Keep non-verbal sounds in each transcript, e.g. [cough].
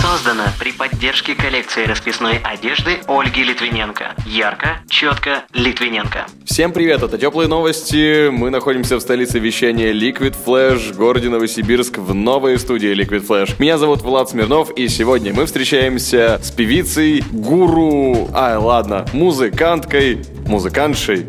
Создано при поддержке коллекции расписной одежды Ольги Литвиненко. Ярко, четко, Литвиненко. Всем привет, это Теплые Новости. Мы находимся в столице вещания Liquid Flash, городе Новосибирск, в новой студии Liquid Flash. Меня зовут Влад Смирнов, и сегодня мы встречаемся с певицей, гуру, ай, ладно, музыканткой, музыкантшей,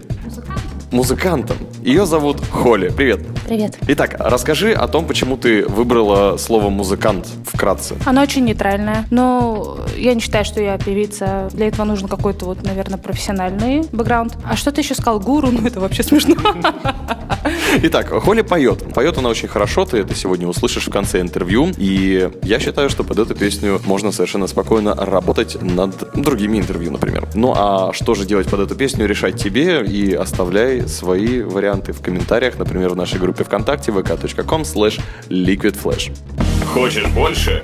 музыкантом. Ее зовут Холли. Привет. Привет. Итак, расскажи о том, почему ты выбрала слово музыкант вкратце. Она очень нейтральная, но я не считаю, что я певица. Для этого нужен какой-то вот, наверное, профессиональный бэкграунд. А что ты еще сказал? Гуру? [laughs] Ну, это вообще смешно. [laughs] Итак, Холли поет. Поет она очень хорошо, ты это сегодня услышишь в конце интервью. И я считаю, что под эту песню можно совершенно спокойно работать над другими интервью, например. Ну а что же делать под эту песню, решать тебе и оставляй свои варианты в комментариях, например, в нашей группе ВКонтакте vk.com slash liquidflash. Хочешь больше?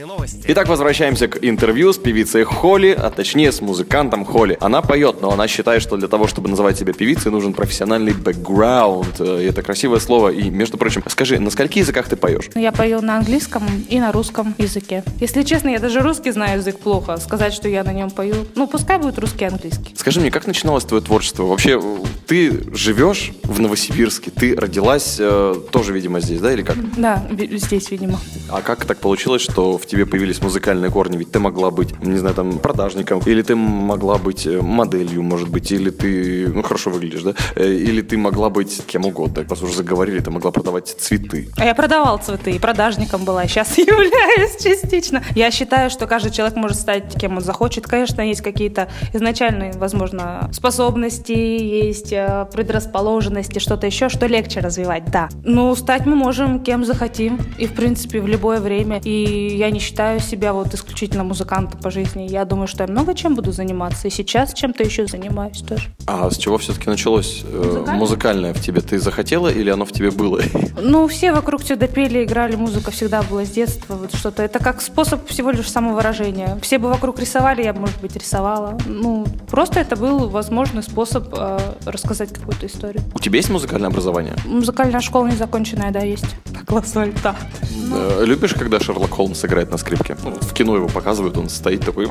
Итак, возвращаемся к интервью с певицей Холли, а точнее с музыкантом Холли. Она поет, но она считает, что для того, чтобы называть себя певицей, нужен профессиональный бэкграунд. И это красивое слово. И, между прочим, скажи, на скольких языках ты поешь? Я пою на английском и на русском языке. Если честно, я даже русский знаю язык плохо. Сказать, что я на нем пою, ну, пускай будет русский и английский. Скажи мне, как начиналось твое творчество? Вообще, ты живешь в Новосибирске, ты родилась э, тоже, видимо, здесь, да, или как? Да, здесь, видимо. А как так получилось, что в тебе появились музыкальные корни? Ведь ты могла быть, не знаю, там, продажником, или ты могла быть э, моделью, может быть, или ты, ну, хорошо выглядишь, да? Э, Или ты могла быть кем угодно, раз уже заговорили, ты могла продавать цветы. А я продавал цветы, и продажником была, сейчас [laughs] являюсь частично. Я считаю, что каждый человек может стать кем он захочет. Конечно, есть какие-то изначальные, возможно, способности, есть э, предрасположенности, что-то еще, что легче развивать, да. Но стать мы можем кем захотим, и, в принципе, в любое время. И я не считаю себя вот исключительно музыкантом по жизни. Я думаю, что я много чем буду заниматься, и сейчас чем-то еще занимаюсь тоже. А с чего все-таки началось э, Музыкальное? в тебе? Ты захотела или оно в тебе было? [laughs] Ну, все вокруг всегда пели, играли, музыка всегда была с детства, вот что-то. Это как способ всего лишь самовыражения. Все бы вокруг рисовали, я бы, может быть, рисовала. Ну, просто это был возможный способ э, рассказать какую-то историю. У тебя есть музыкальное образование? Музыкальная школа незаконченная, да, есть. [laughs] Класс альта. Э, Любишь, когда Шерлок Холмс играет на скрипке? Ну, в кино его показывают, он стоит такой...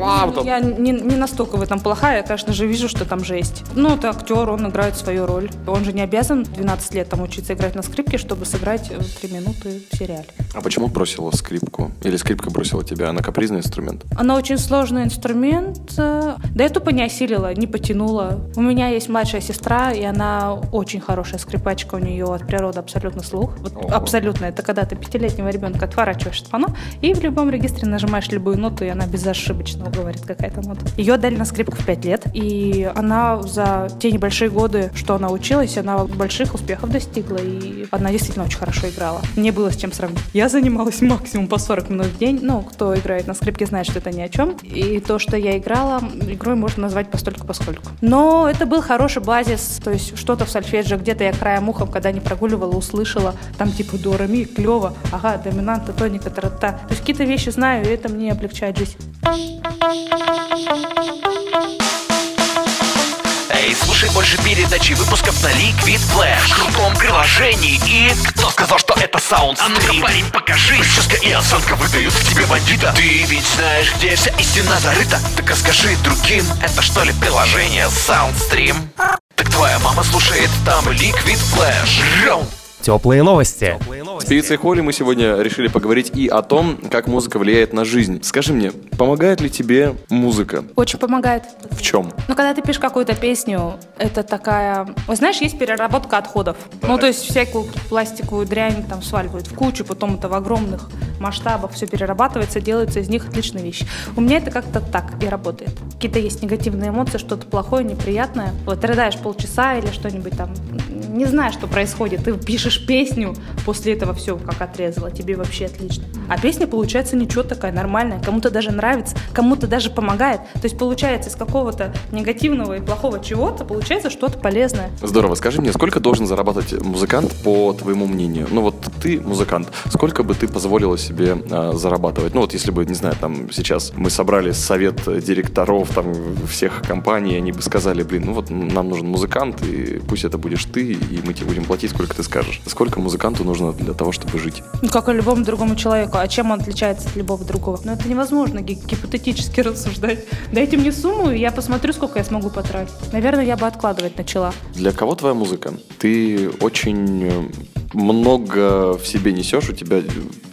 Ну, Я не, не настолько в этом плохая, я, конечно же, вижу, что там жесть. Ну, это актер, он играет свою роль. Он же не обязан 12 лет там учиться играть на скрипке, чтобы сыграть 3 минуты в сериале. А почему бросила скрипку? Или скрипка бросила тебя? Она капризный инструмент? Она очень сложный инструмент. э, Да я тупо не осилила, не потянула. У меня есть младшая сестра, и она очень хорошая скрипачка. У нее от природы абсолютно слух. Вот Ого. абсолютно. Это когда ты пятилетнего ребенка отворачиваешь от фано, и в любом регистре нажимаешь любую ноту, и она безошибочно говорит какая-то нота. Ее дали на скрипку в 5 лет, и она за те небольшие годы, что она училась, она больших успехов достигла, и она действительно очень хорошо играла. Не было с чем сравнить. Я занималась максимум по 40 минут в день. Ну, кто играет на скрипке, знает, что это ни о чем. И то, что я играла, игрой можно назвать постольку поскольку. Но это был хороший базис, то есть что-то в сольфеджио, где-то я краем ухом, когда не прогуливала, услышала, там типа до, ре, клево, ага, доминанта, тоника, тарата. То есть какие-то вещи знаю, и это мне облегчает жизнь. Эй, слушай больше передачи выпусков на Liquid Flash в крутом приложении и... Кто сказал, что это саундстрим? А ну-ка, парень, покажи! Прическа и осанка выдают в тебе бандита Ты ведь знаешь, где вся истина зарыта Так расскажи другим, это что ли приложение Soundstream? Так твоя мама слушает там Liquid Flash Раунд. Теплые новости. С певицей Холли мы сегодня решили поговорить и о том, как музыка влияет на жизнь. Скажи мне, помогает ли тебе музыка? Очень помогает. В чем? Ну, когда ты пишешь какую-то песню, это такая... Вот знаешь, есть переработка отходов. Ну, то есть всякую пластиковую дрянь там сваливают в кучу, потом это в огромных масштабах все перерабатывается, делается из них отличная вещь. У меня это как-то так и работает. Какие-то есть негативные эмоции, что-то плохое, неприятное. Вот рыдаешь полчаса или что-нибудь там не знаю, что происходит. Ты пишешь песню, после этого все как отрезало, тебе вообще отлично. А песня получается ничего такая нормальная, кому-то даже нравится, кому-то даже помогает. То есть получается из какого-то негативного и плохого чего-то получается что-то полезное. Здорово. Скажи мне, сколько должен зарабатывать музыкант, по твоему мнению? Ну вот ты музыкант, сколько бы ты позволила себе а, зарабатывать? Ну вот если бы, не знаю, там сейчас мы собрали совет директоров там всех компаний, они бы сказали, блин, ну вот нам нужен музыкант, и пусть это будешь ты, и мы тебе будем платить, сколько ты скажешь. Сколько музыканту нужно для того, чтобы жить? Ну, как и любому другому человеку. А чем он отличается от любого другого? Ну, это невозможно ги- гипотетически [laughs] рассуждать. Дайте мне сумму, и я посмотрю, сколько я смогу потратить. Наверное, я бы откладывать начала. Для кого твоя музыка? Ты очень э, много в себе несешь, у тебя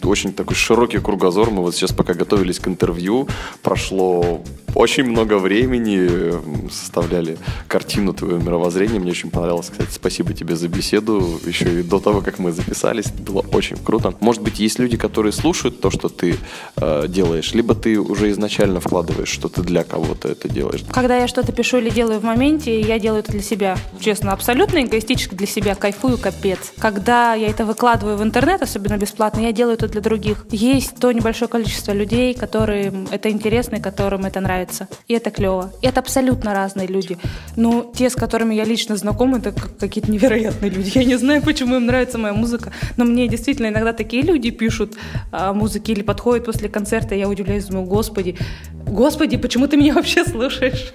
очень такой широкий кругозор. Мы вот сейчас пока готовились к интервью, прошло очень много времени, э, составляли картину твоего мировоззрения. Мне очень понравилось, кстати, спасибо тебе за беседу, еще и до того, как мы записались, было очень круто. Может быть, есть люди, которые слушают то, что ты э, делаешь, либо ты уже изначально вкладываешь, что ты для кого-то это делаешь. Когда я что-то пишу или делаю в моменте, я делаю это для себя. Честно, абсолютно эгоистически для себя. Кайфую капец. Когда я это выкладываю в интернет, особенно бесплатно, я делаю это для других. Есть то небольшое количество людей, которым это интересно и которым это нравится. И это клево. И это абсолютно разные люди. Ну, те, с которыми я лично знакома, это как- какие-то невероятные люди. Я не знаю, почему им нравится моя музыка, но мне действительно иногда такие люди пишут о музыке или подходят после концерта, и я удивляюсь, думаю, господи, господи, почему ты меня вообще слушаешь?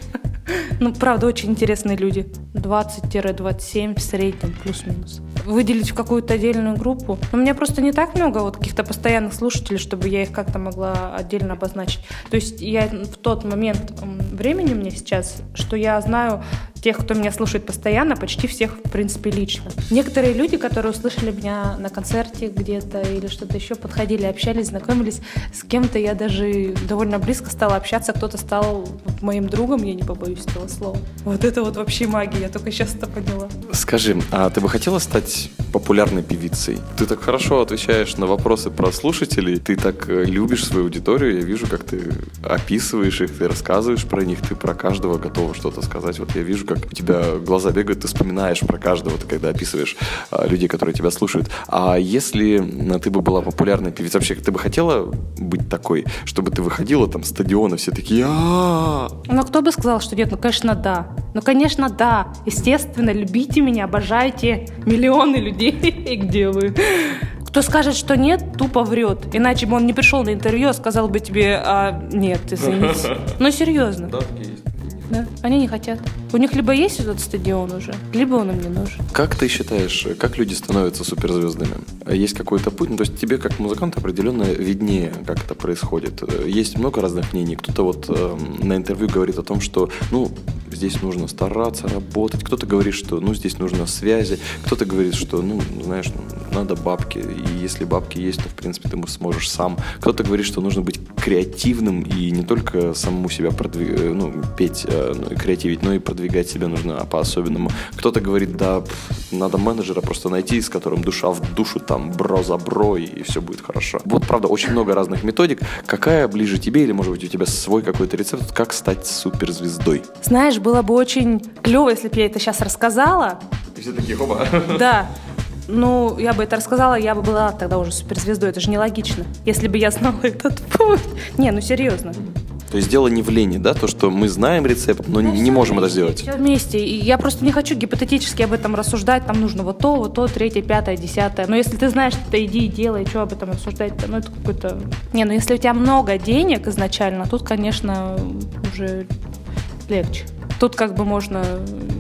Ну, правда, очень интересные люди. 20-27 в среднем, плюс-минус. Выделить в какую-то отдельную группу. У меня просто не так много вот каких-то постоянных слушателей, чтобы я их как-то могла отдельно обозначить. То есть я в тот момент времени мне сейчас, что я знаю тех, кто меня слушает постоянно, почти всех, в принципе, лично. Некоторые люди, которые услышали меня на концерте где-то или что-то еще, подходили, общались, знакомились с кем-то, я даже довольно близко стала общаться, кто-то стал моим другом, я не побоюсь этого слова. Вот это вот вообще магия, я только сейчас это поняла. Скажи, а ты бы хотела стать популярной певицей? Ты так хорошо отвечаешь на вопросы про слушателей, ты так э, любишь свою аудиторию, я вижу, как ты описываешь их, ты рассказываешь про них, ты про каждого готова что-то сказать. Вот я вижу, как у тебя глаза бегают, ты вспоминаешь про каждого, ты когда описываешь а, людей, которые тебя слушают. А если м, ты бы была популярной певицей, вообще ты бы хотела быть такой, чтобы ты выходила там стадионы, все такие а Ну, кто бы сказал, что нет? Ну, конечно, да. Ну, конечно, да. Естественно, любите меня, обожайте миллионы людей. [laughs] И где вы? Кто скажет, что нет, тупо врет. Иначе бы он не пришел на интервью, а сказал бы тебе, а, нет, извините. [laughs] Ну, серьезно. Да, они не хотят. У них либо есть этот стадион уже, либо он им не нужен. Как ты считаешь, как люди становятся суперзвездами? Есть какой-то путь? Ну, то есть тебе, как музыканту, определенно виднее, как это происходит. Есть много разных мнений. Кто-то вот э, на интервью говорит о том, что, ну, здесь нужно стараться, работать. Кто-то говорит, что, ну, здесь нужно связи. Кто-то говорит, что, ну, знаешь, ну, надо бабки. И если бабки есть, то, в принципе, ты сможешь сам. Кто-то говорит, что нужно быть креативным и не только самому себя продвигать, ну, петь, э, ну, креативить, но и продвигать себя нужно по-особенному. Кто-то говорит, да, надо менеджера просто найти, с которым душа в душу, там, бро за бро, и все будет хорошо. Вот, правда, очень много разных методик. Какая ближе тебе, или, может быть, у тебя свой какой-то рецепт, как стать суперзвездой? Знаешь, было бы очень клево, если бы я это сейчас рассказала. И все такие, хоба. [laughs] Да. Ну, я бы это рассказала, я бы была тогда уже суперзвездой. Это же нелогично. Если бы я знала [laughs] этот путь. Не, ну серьезно. То есть дело не в лени, да, то, что мы знаем рецепт, но не можем это сделать. Все вместе. И я просто не хочу гипотетически об этом рассуждать. Там нужно вот то, вот то, третье, пятое, десятое. Но если ты знаешь, то иди и делай, что об этом рассуждать-то? Ну, это какой-то... Не, ну если у тебя много денег изначально, тут, конечно, уже легче. Тут как бы можно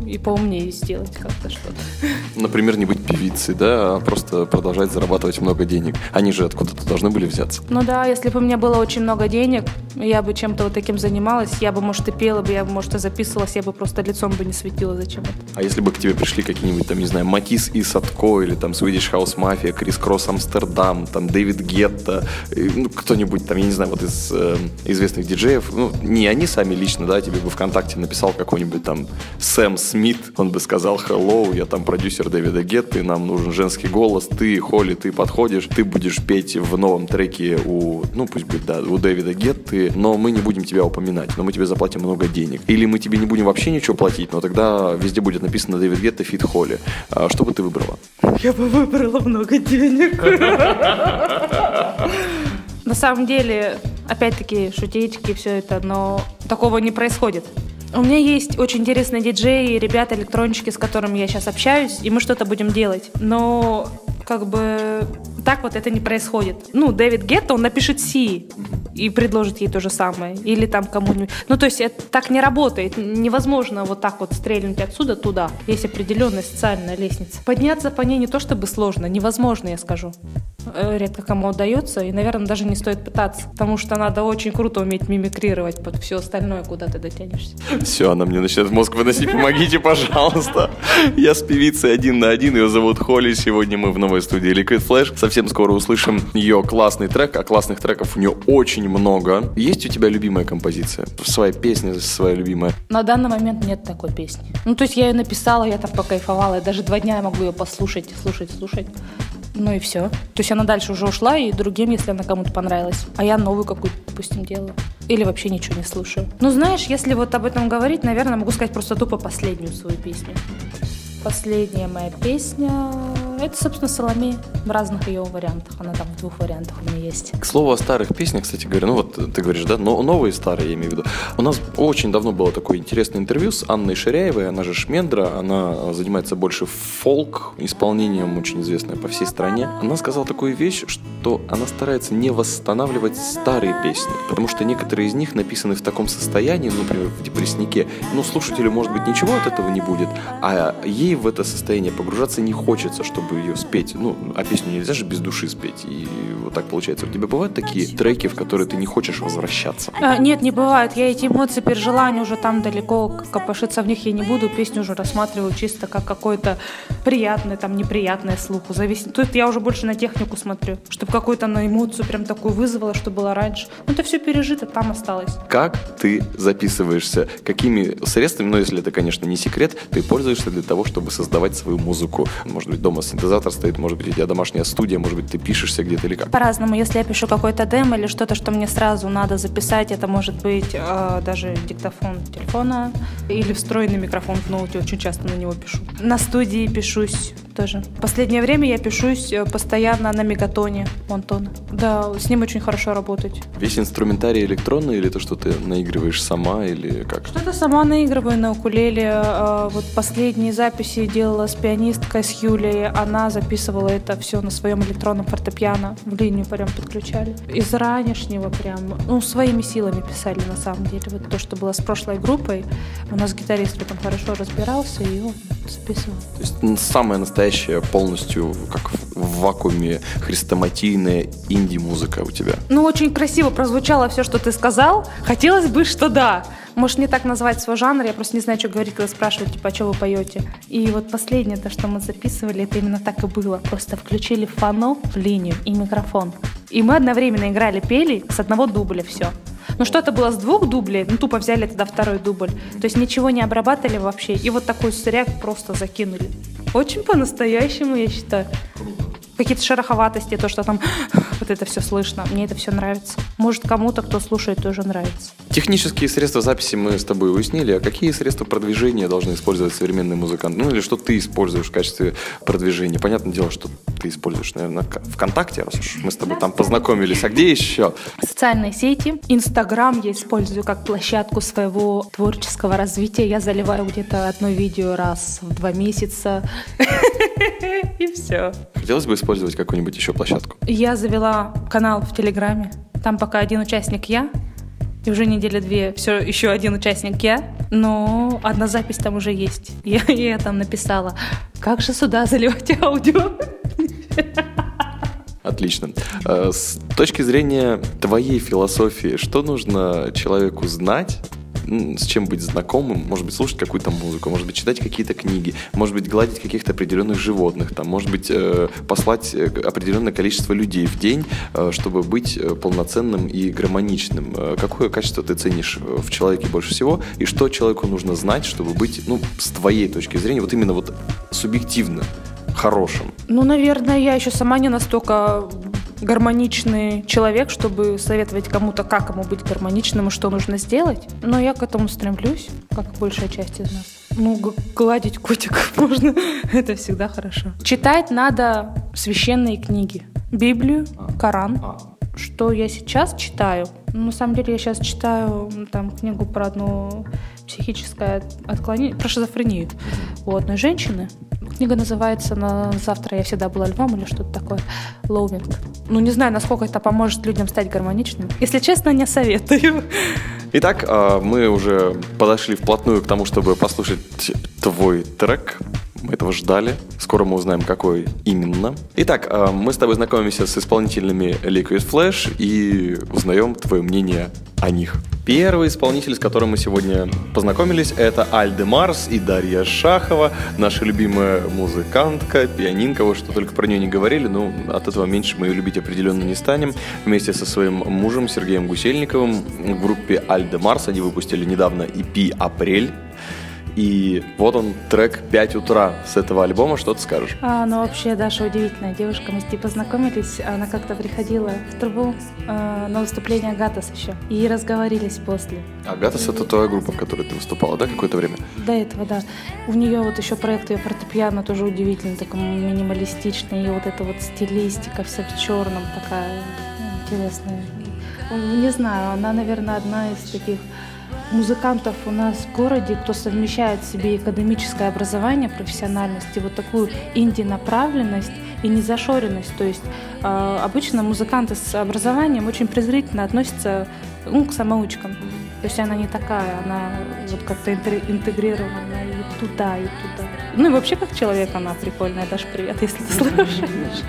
и поумнее сделать как-то что-то. Например, не быть певицей, да, а просто продолжать зарабатывать много денег. Они же откуда-то должны были взяться. Ну да, если бы у меня было очень много денег, я бы чем-то вот таким занималась, я бы, может, и пела бы, я бы, может, и записывалась, я бы просто лицом бы не светила, зачем это. А если бы к тебе пришли какие-нибудь, там, не знаю, Матис и Садко, или там Swedish House Mafia, Крис Кросс Амстердам, там, Дэвид Гетта, и, ну, кто-нибудь там, я не знаю, вот из э, известных диджеев, ну, не они сами лично, да, тебе бы ВКонтакте написал какой-нибудь там Сэм Смит, Смит, он бы сказал «Hello, я там продюсер Дэвида Гетты, нам нужен женский голос, ты, Холли, ты подходишь, ты будешь петь в новом треке у, ну пусть будет, да, у Дэвида Гетты, но мы не будем тебя упоминать, но мы тебе заплатим много денег. Или мы тебе не будем вообще ничего платить, но тогда везде будет написано Дэвид Гетта, feat Холли. А что бы ты выбрала? Я бы выбрала много денег. На самом деле, опять-таки, шутечки, все это, но такого не происходит. У меня есть очень интересные диджеи, ребята, электронщики, с которыми я сейчас общаюсь, и мы что-то будем делать. Но как бы так вот это не происходит. Ну, Дэвид Гетто, он напишет Си и предложит ей то же самое. Или там кому-нибудь. Ну, то есть это так не работает. Невозможно вот так вот стрельнуть отсюда туда. Есть определенная социальная лестница. Подняться по ней не то чтобы сложно, невозможно, я скажу. Э, Редко кому удается, и, наверное, даже не стоит пытаться, потому что надо очень круто уметь мимикрировать под все остальное, куда ты дотянешься. Все, она мне начинает мозг выносить. Помогите, пожалуйста. Я с певицей один на один. Ее зовут Холли. Сегодня мы в новой студии Liquid Flash. Совсем скоро услышим ее классный трек. А классных треков у нее очень много. Есть у тебя любимая композиция? Своя песня своя любимая? На данный момент нет такой песни. Ну, то есть я ее написала, я там покайфовала, я даже два дня могу ее послушать, слушать, слушать. Ну и все. То есть она дальше уже ушла, и другим, если она кому-то понравилась. А я новую какую-то, допустим, делаю. Или вообще ничего не слушаю. Ну, знаешь, если вот об этом говорить, наверное, могу сказать просто тупо последнюю свою песню. Последняя моя песня... Это, собственно, Соломея в разных ее вариантах. Она там в двух вариантах у меня есть. К слову о старых песнях, кстати говоря, ну вот ты говоришь, да, но новые старые, я имею в виду. У нас очень давно было такое интересное интервью с Анной Ширяевой, она же Шмендра, она занимается больше фолк исполнением, очень известная по всей стране. Она сказала такую вещь, что она старается не восстанавливать старые песни, потому что некоторые из них написаны в таком состоянии, ну, например, в депресснике, ну, слушателю, может быть, ничего от этого не будет, а ей в это состояние погружаться не хочется, чтобы ее спеть. Ну, а песню нельзя же без души спеть. И вот так получается. У тебя бывают такие треки, в которые ты не хочешь возвращаться? А, нет, не бывает. Я эти эмоции пережила, они уже там далеко, копошиться в них я не буду. Песню уже рассматриваю чисто как какое-то приятное, там, неприятное слуху. Зависит. Тут я уже больше на технику смотрю, чтобы какую-то на эмоцию прям такую вызвала, что было раньше. Ну, это все пережито, там осталось. Как ты записываешься? Какими средствами, ну, если это, конечно, не секрет, ты пользуешься для того, чтобы создавать свою музыку? Может быть, дома синтезатор стоит, может быть, у тебя домашняя студия, может быть, ты пишешься где-то или как? По-разному. Если я пишу какой-то демо или что-то, что мне сразу надо записать, это может быть э, даже диктофон телефона или встроенный микрофон в ноуте. Очень часто на него пишу. На студии пишусь тоже. В последнее время я пишусь э, постоянно на мегатоне Антона. Да, с ним очень хорошо работать. Весь инструментарий электронный или то, что ты наигрываешь сама или как? Что-то сама наигрываю на укулеле. Э, Вот последние записи делала с пианисткой, с Юлей. Она записывала это все на своем электронном фортепиано. В линию прям подключали. Из ранешнего прям, ну, своими силами писали на самом деле. Вот то, что было с прошлой группой. У нас гитарист в этом хорошо разбирался, и он записывал. То есть самая настоящая полностью, как в- в вакууме, хрестоматийная инди-музыка у тебя. Ну, очень красиво прозвучало все, что ты сказал. Хотелось бы, что да. Может, не так назвать свой жанр, я просто не знаю, что говорить, когда спрашивают, типа, а что вы поете. И вот последнее, то, что мы записывали, это именно так и было. Просто включили фано в линию и микрофон. И мы одновременно играли, пели с одного дубля все. Ну, что-то было с двух дублей, ну, тупо взяли тогда второй дубль. То есть ничего не обрабатывали вообще. И вот такой сряк просто закинули. Очень по-настоящему, я считаю. Какие-то шероховатости, то, что там [gasps] вот это все слышно. Мне это все нравится. Может, кому-то, кто слушает, тоже нравится. Технические средства записи мы с тобой уяснили, а какие средства продвижения должны использовать современный музыкант? Ну или что ты используешь в качестве продвижения? Понятное дело, что ты используешь, наверное, ВКонтакте, раз уж мы с тобой там познакомились. А где еще? Социальные сети. Инстаграм я использую как площадку своего творческого развития. Я заливаю где-то одно видео раз в два месяца. [laughs] И все. Хотелось бы использовать какую-нибудь еще площадку? Я завела канал в Телеграме. Там пока один участник я. И уже недели две все еще один участник я. Но одна запись там уже есть. [laughs] Я, я там написала, как же сюда заливать аудио? Отлично. Э, С точки зрения твоей философии, что нужно человеку знать с чем быть знакомым, может быть, слушать какую-то музыку, может быть, читать какие-то книги, может быть, гладить каких-то определенных животных, там, может быть, э, послать э, определенное количество людей в день, э, чтобы быть э, полноценным и гармоничным. Э, Какое качество ты ценишь в человеке больше всего, и что человеку нужно знать, чтобы быть, ну, с твоей точки зрения, вот именно вот субъективно хорошим? Ну, наверное, я еще сама не настолько гармоничный человек, чтобы советовать кому-то, как ему быть гармоничным и что нужно сделать. Но я к этому стремлюсь, как и большая часть из нас. Ну, гладить котиков [laughs] можно, это всегда хорошо. Читать надо священные книги. Библию, Коран. Что я сейчас читаю? Ну, на самом деле, я сейчас читаю там книгу про одно психическое отклонение, про шизофрению у одной женщины. Книга называется на «Завтра я всегда была львом» или что-то такое. Лоувинг. Ну, не знаю, насколько это поможет людям стать гармоничными. Если честно, не советую. Итак, а, мы уже подошли вплотную к тому, чтобы послушать твой трек. Мы этого ждали. Скоро мы узнаем, какой именно. Итак, а, мы с тобой знакомимся с исполнителями Liquid Flash и узнаем твое мнение о них. Первый исполнитель, с которым мы сегодня познакомились, это Альде Марс и Дарья Шахова, наша любимая музыкантка, пианинка, вот что только про нее не говорили, но от этого меньше мы ее любить определенно не станем. Вместе со своим мужем Сергеем Гусельниковым в группе Альде Марс они выпустили недавно EP «Апрель». И вот он, трек «5 утра» с этого альбома. Что ты скажешь? А, ну, вообще, Даша удивительная девушка. Мы с ней познакомились. Она как-то приходила в трубу э, на выступление Гатас еще. И разговорились после. Агатас — это твоя группа, в которой ты выступала, да, какое-то время? До этого, да. У нее вот еще проект ее фортепиано тоже удивительный, такой минималистичный. И вот эта вот стилистика вся в черном такая интересная. Не знаю, она, наверное, одна из таких музыкантов у нас в городе, кто совмещает в себе академическое образование, профессиональность и вот такую инди-направленность и незашоренность. То есть э, обычно музыканты с образованием очень презрительно относятся ну, к самоучкам. То есть она не такая, она вот как-то интегри- интегрирована и туда, и туда. Ну и вообще как человек она прикольная. Даш, привет, если ты [laughs] слушаешь.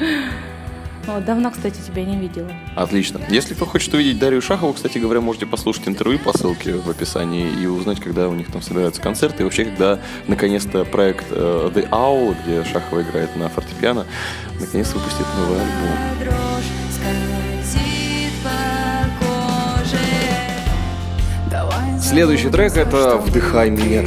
Вот, давно, кстати, тебя не видела. Отлично. Если кто хочет увидеть Дарью Шахову, кстати говоря, можете послушать интервью по ссылке в описании и узнать, когда у них там собираются концерты. И вообще, когда наконец-то проект э, The Owl, где Шахова играет на фортепиано, наконец выпустит новый альбом. Следующий трек это «Вдыхай меня».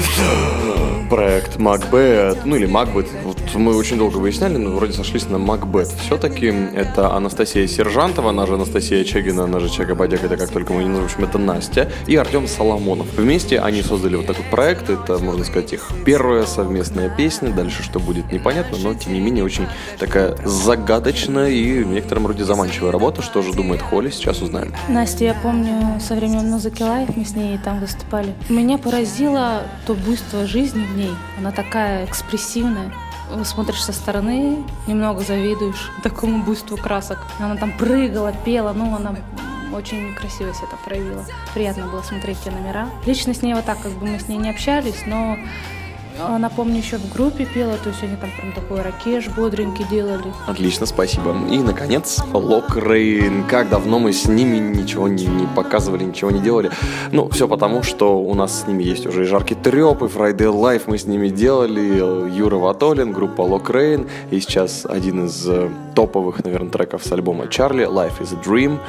[laughs] Проект Macbeth, ну или Macbeth. Вот мы очень долго выясняли, но вроде сошлись на Macbeth. Все-таки это Анастасия Сержантова, она же Анастасия Чегина, она же Чага Бодяк, это как только мы не назовем, это Настя, и Артем Соломонов. Вместе они создали вот такой проект, это, можно сказать, их первая совместная песня, дальше что будет непонятно, но тем не менее очень такая загадочная и в некотором роде заманчивая работа. Что же думает Холли, сейчас узнаем. Настя, я помню, со времен музыки лайф мы с ней там выступали. Меня поразило то буйство жизни в ней. Она такая экспрессивная. Смотришь со стороны, немного завидуешь такому буйству красок. Она там прыгала, пела, ну она очень красиво себя это проявила. Приятно было смотреть те номера. Лично с ней вот так, как бы мы с ней не общались, но она, помню, еще в группе пела, то есть они там прям такой рокеш бодренький делали. Отлично, спасибо. И, наконец, Локрейн. Как давно мы с ними ничего не, не показывали, ничего не делали. Ну, все потому, что у нас с ними есть уже и Жаркий Треп, и Friday Live мы с ними делали, Юра Ватолин, группа Локрейн. И сейчас один из э, топовых, наверное, треков с альбома Чарли, Life is a Dream.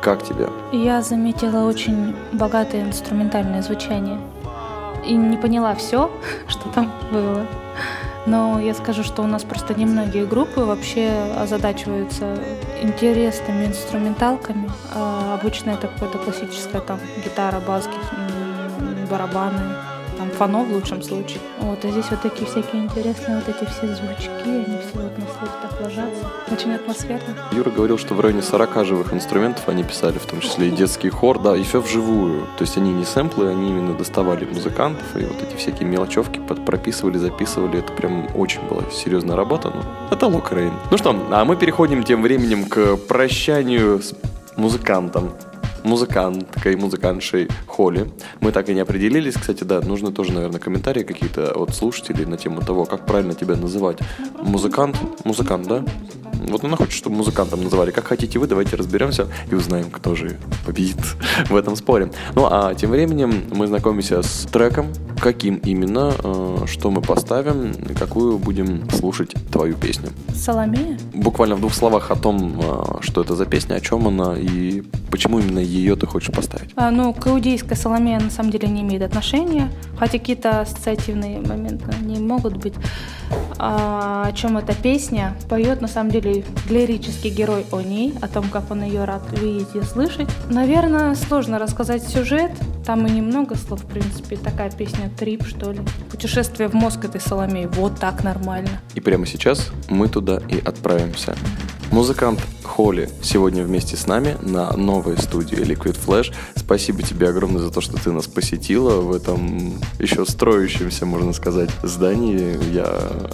Как тебе? Я заметила очень богатое инструментальное звучание. И не поняла все, [laughs] что там было. Но я скажу, что у нас просто немногие группы вообще озадачиваются интересными инструменталками. А обычно это какое-то классическое там гитара, бас, барабаны, там фано в лучшем случае. Вот, а здесь вот такие всякие интересные вот эти все звучки, они все вот на слух так ложатся. Очень атмосферно. Юра говорил, что в районе 40 живых инструментов они писали, в том числе и детский хор, да, и все вживую. То есть они не сэмплы, они именно доставали музыкантов, и вот эти всякие мелочевки под- прописывали, записывали. Это прям очень была серьезная работа. Ну, это Локрейн. Ну что, а мы переходим тем временем к прощанию с музыкантом музыканткой, музыкантшей Холли. Мы так и не определились. Кстати, да, нужны тоже, наверное, комментарии какие-то от слушателей на тему того, как правильно тебя называть. Музыкант? Музыкант, да? Вот она хочет, чтобы музыкантом называли. Как хотите вы, давайте разберемся и узнаем, кто же победит [laughs] в этом споре. Ну а тем временем мы знакомимся с треком, каким именно, э, что мы поставим, какую будем слушать твою песню. Соломея? Буквально в двух словах о том, э, что это за песня, о чем она и почему именно ее ты хочешь поставить. А, ну, к иудейской Соломея на самом деле не имеет отношения, хотя какие-то ассоциативные моменты не могут быть. А, о чем эта песня? Поет на самом деле лирический герой о ней, о том, как он ее рад видеть и слышать. Наверное, сложно рассказать сюжет, там и немного слов, в принципе, такая песня трип, что ли. Путешествие в мозг этой Соломеи, вот так нормально. И прямо сейчас мы туда и отправимся. Музыкант Холли сегодня вместе с нами на новой студии Liquid Flash. Спасибо тебе огромное за то, что ты нас посетила в этом еще строящемся, можно сказать, здании. Я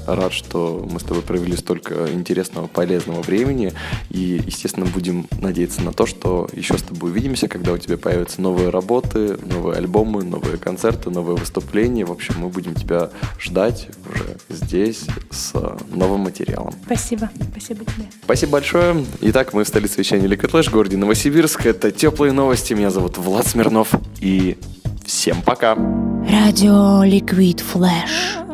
рад, что мы с тобой провели столько интересного, полезного времени. И, естественно, будем надеяться на то, что еще с тобой увидимся, когда у тебя появятся новые работы, новые альбомы, новые концерты, новые выступления. В общем, мы будем тебя ждать уже здесь с новым материалом. Спасибо. Спасибо тебе. Спасибо большое. Итак, мы в столице вещания Liquid Flash, городе Новосибирск. Это теплые новости. Меня зовут Влад Смирнов. И всем пока. Радио Liquid Flash.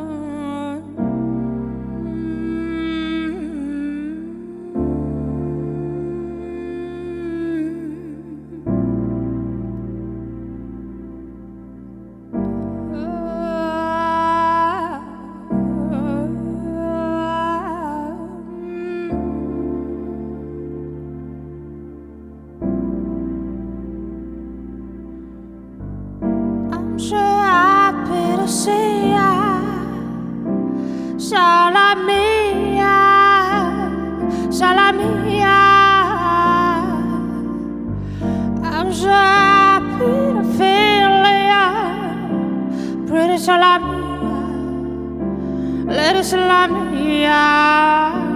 let us love me, yeah.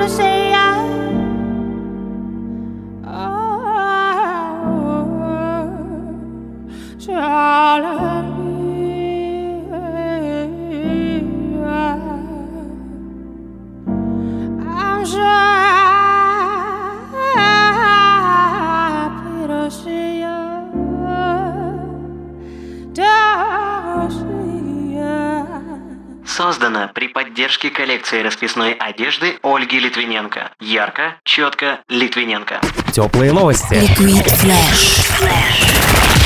to say при поддержке коллекции расписной одежды Ольги Литвиненко. Ярко, четко, Литвиненко. Теплые новости. Liquid Flash.